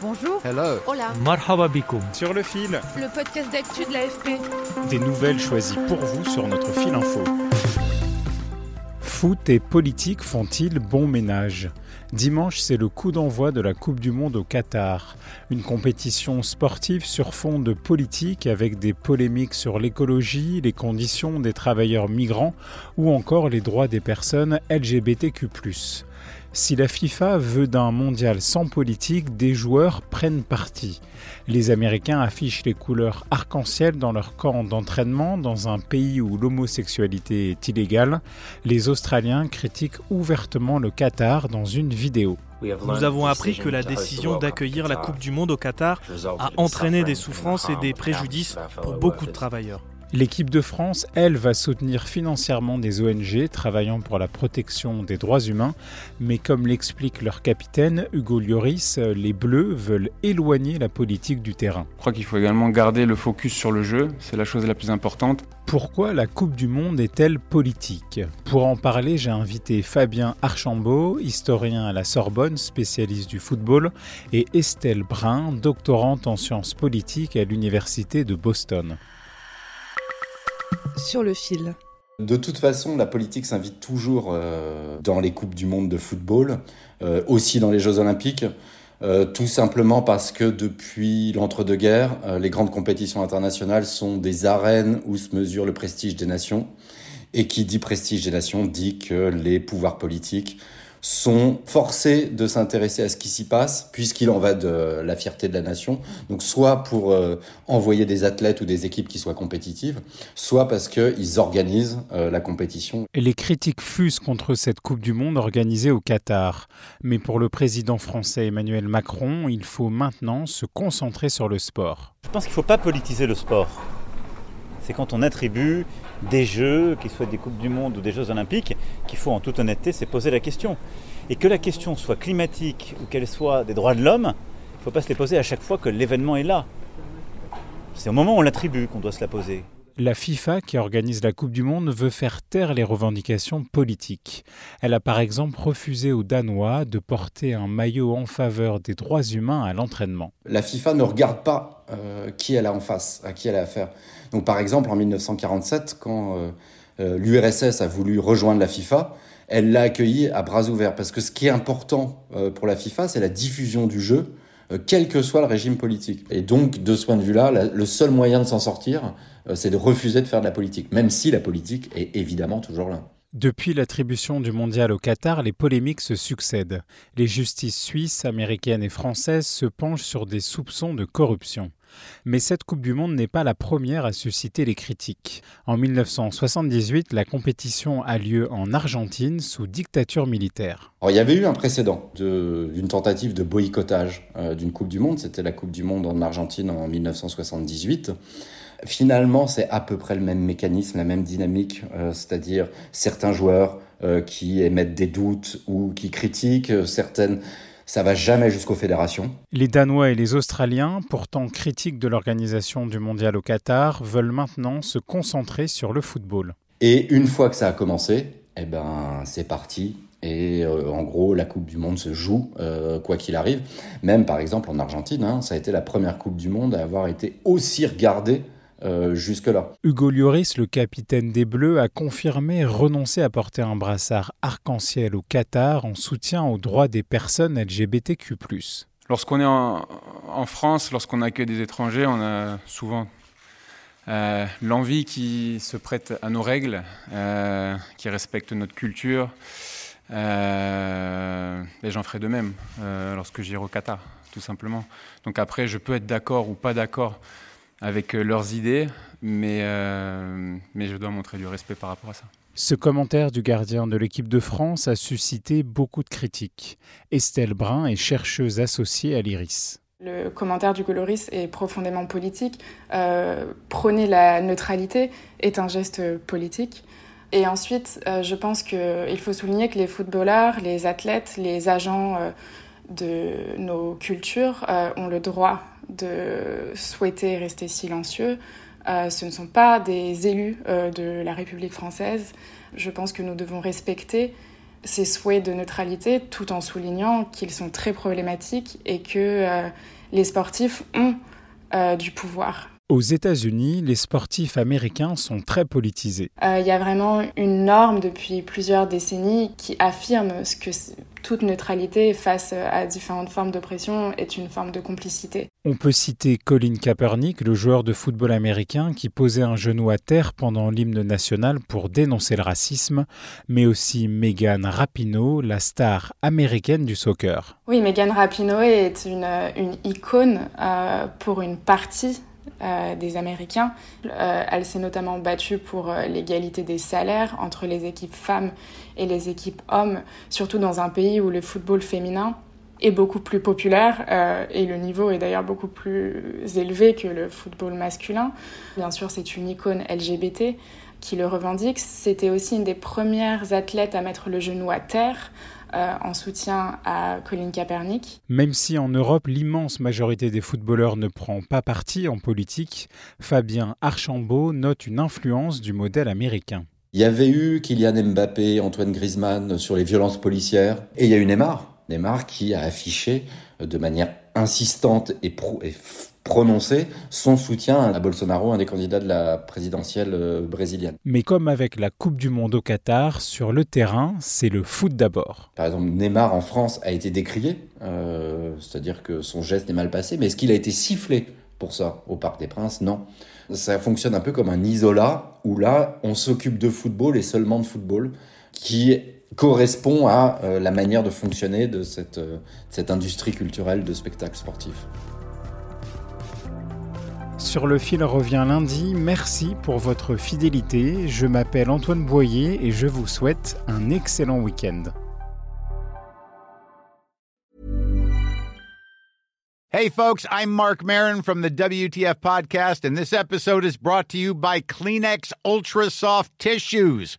Bonjour. Hello. Hola. Marhaba bikoum. Sur le fil. Le podcast d'actu de l'AFP. Des nouvelles choisies pour vous sur notre fil info. Foot et politique font-ils bon ménage? Dimanche, c'est le coup d'envoi de la Coupe du Monde au Qatar, une compétition sportive sur fond de politique avec des polémiques sur l'écologie, les conditions des travailleurs migrants ou encore les droits des personnes LGBTQ. Si la FIFA veut d'un mondial sans politique, des joueurs prennent parti. Les Américains affichent les couleurs arc-en-ciel dans leur camp d'entraînement dans un pays où l'homosexualité est illégale. Les Australiens critiquent ouvertement le Qatar dans une vidéo. Nous avons appris que la décision d'accueillir la Coupe du Monde au Qatar a entraîné des souffrances et des préjudices pour beaucoup de travailleurs. L'équipe de France, elle, va soutenir financièrement des ONG travaillant pour la protection des droits humains, mais comme l'explique leur capitaine, Hugo Lloris, les Bleus veulent éloigner la politique du terrain. Je crois qu'il faut également garder le focus sur le jeu, c'est la chose la plus importante. Pourquoi la Coupe du Monde est-elle politique? Pour en parler, j'ai invité Fabien Archambault, historien à la Sorbonne, spécialiste du football, et Estelle Brun, doctorante en sciences politiques à l'Université de Boston sur le fil. De toute façon, la politique s'invite toujours euh, dans les Coupes du Monde de football, euh, aussi dans les Jeux Olympiques, euh, tout simplement parce que depuis l'entre-deux-guerres, les grandes compétitions internationales sont des arènes où se mesure le prestige des nations. Et qui dit prestige des nations dit que les pouvoirs politiques sont forcés de s'intéresser à ce qui s'y passe, puisqu'il en va de la fierté de la nation. Donc soit pour euh, envoyer des athlètes ou des équipes qui soient compétitives, soit parce qu'ils organisent euh, la compétition. Et les critiques fusent contre cette Coupe du Monde organisée au Qatar. Mais pour le président français Emmanuel Macron, il faut maintenant se concentrer sur le sport. Je pense qu'il ne faut pas politiser le sport. C'est quand on attribue des Jeux, qu'ils soient des Coupes du Monde ou des Jeux Olympiques, qu'il faut en toute honnêteté se poser la question. Et que la question soit climatique ou qu'elle soit des droits de l'homme, il ne faut pas se les poser à chaque fois que l'événement est là. C'est au moment où on l'attribue qu'on doit se la poser. La FIFA, qui organise la Coupe du Monde, veut faire taire les revendications politiques. Elle a par exemple refusé aux Danois de porter un maillot en faveur des droits humains à l'entraînement. La FIFA ne regarde pas euh, qui elle a en face, à qui elle a affaire. Donc par exemple en 1947, quand euh, euh, l'URSS a voulu rejoindre la FIFA, elle l'a accueilli à bras ouverts. Parce que ce qui est important pour la FIFA, c'est la diffusion du jeu, quel que soit le régime politique. Et donc de ce point de vue-là, le seul moyen de s'en sortir, euh, c'est de refuser de faire de la politique, même si la politique est évidemment toujours là. Depuis l'attribution du mondial au Qatar, les polémiques se succèdent. Les justices suisses, américaines et françaises se penchent sur des soupçons de corruption. Mais cette Coupe du Monde n'est pas la première à susciter les critiques. En 1978, la compétition a lieu en Argentine sous dictature militaire. il y avait eu un précédent d'une tentative de boycottage euh, d'une Coupe du Monde. C'était la Coupe du Monde en Argentine en 1978. Finalement, c'est à peu près le même mécanisme, la même dynamique, euh, c'est-à-dire certains joueurs euh, qui émettent des doutes ou qui critiquent, certaines ça va jamais jusqu'aux fédérations. Les Danois et les Australiens, pourtant critiques de l'organisation du mondial au Qatar, veulent maintenant se concentrer sur le football. Et une fois que ça a commencé, eh ben, c'est parti. Et euh, en gros, la Coupe du Monde se joue, euh, quoi qu'il arrive. Même par exemple en Argentine, hein, ça a été la première Coupe du Monde à avoir été aussi regardée euh, jusque-là. Hugo Lloris, le capitaine des Bleus, a confirmé renoncer à porter un brassard arc-en-ciel au Qatar en soutien aux droits des personnes LGBTQ. Lorsqu'on est en, France, lorsqu'on accueille des étrangers, on a souvent euh, l'envie qui se prête à nos règles, euh, qui respecte notre culture. et j'en ferai de même lorsque j'irai au Qatar, tout simplement. Donc après, je peux être d'accord ou pas d'accord avec euh, leurs idées, mais, euh, mais je dois montrer du respect par rapport à ça. Ce commentaire du gardien de l'équipe de France a suscité beaucoup de critiques. Estelle Brun est chercheuse associée à l'IRIS. Le commentaire du coloriste est profondément politique. Euh, prôner la neutralité est un geste politique. Et ensuite, euh, je pense qu'il faut souligner que les footballeurs, les athlètes, les agents euh, de nos cultures euh, ont le droit de souhaiter rester silencieux, euh, ce ne sont pas des élus euh, de la République française. Je pense que nous devons respecter ces souhaits de neutralité tout en soulignant qu'ils sont très problématiques et que euh, les sportifs ont du pouvoir. Aux États-Unis, les sportifs américains sont très politisés. Il y a vraiment une norme depuis plusieurs décennies qui affirme ce que toute neutralité face à différentes formes d'oppression est une forme de complicité. On peut citer Colin Kaepernick, le joueur de football américain qui posait un genou à terre pendant l'hymne national pour dénoncer le racisme, mais aussi Megan Rapinoe, la star américaine du soccer. Oui, Megan Rapinoe est une, une icône euh, pour une partie euh, des Américains. Euh, elle s'est notamment battue pour euh, l'égalité des salaires entre les équipes femmes et les équipes hommes, surtout dans un pays où le football féminin est beaucoup plus populaire euh, et le niveau est d'ailleurs beaucoup plus élevé que le football masculin. Bien sûr, c'est une icône LGBT qui le revendique. C'était aussi une des premières athlètes à mettre le genou à terre euh, en soutien à Colin Kaepernick. Même si en Europe, l'immense majorité des footballeurs ne prend pas parti en politique, Fabien Archambault note une influence du modèle américain. Il y avait eu Kylian Mbappé, Antoine Griezmann sur les violences policières, et il y a eu Neymar, Neymar qui a affiché de manière insistante et, pro et prononcé son soutien à Bolsonaro, un des candidats de la présidentielle euh, brésilienne. Mais comme avec la Coupe du Monde au Qatar, sur le terrain, c'est le foot d'abord. Par exemple, Neymar en France a été décrié, euh, c'est-à-dire que son geste est mal passé, mais est-ce qu'il a été sifflé pour ça au Parc des Princes? Non. Ça fonctionne un peu comme un isolat, où là, on s'occupe de football et seulement de football, qui correspond à euh, la manière de fonctionner de cette, euh, cette industrie culturelle de spectacle sportif. Sur le fil revient lundi. Merci pour votre fidélité. Je m'appelle Antoine Boyer et je vous souhaite un excellent week-end. Hey folks, I'm Mark Marin from the WTF podcast and this episode is brought to you by Kleenex Ultra Soft Tissues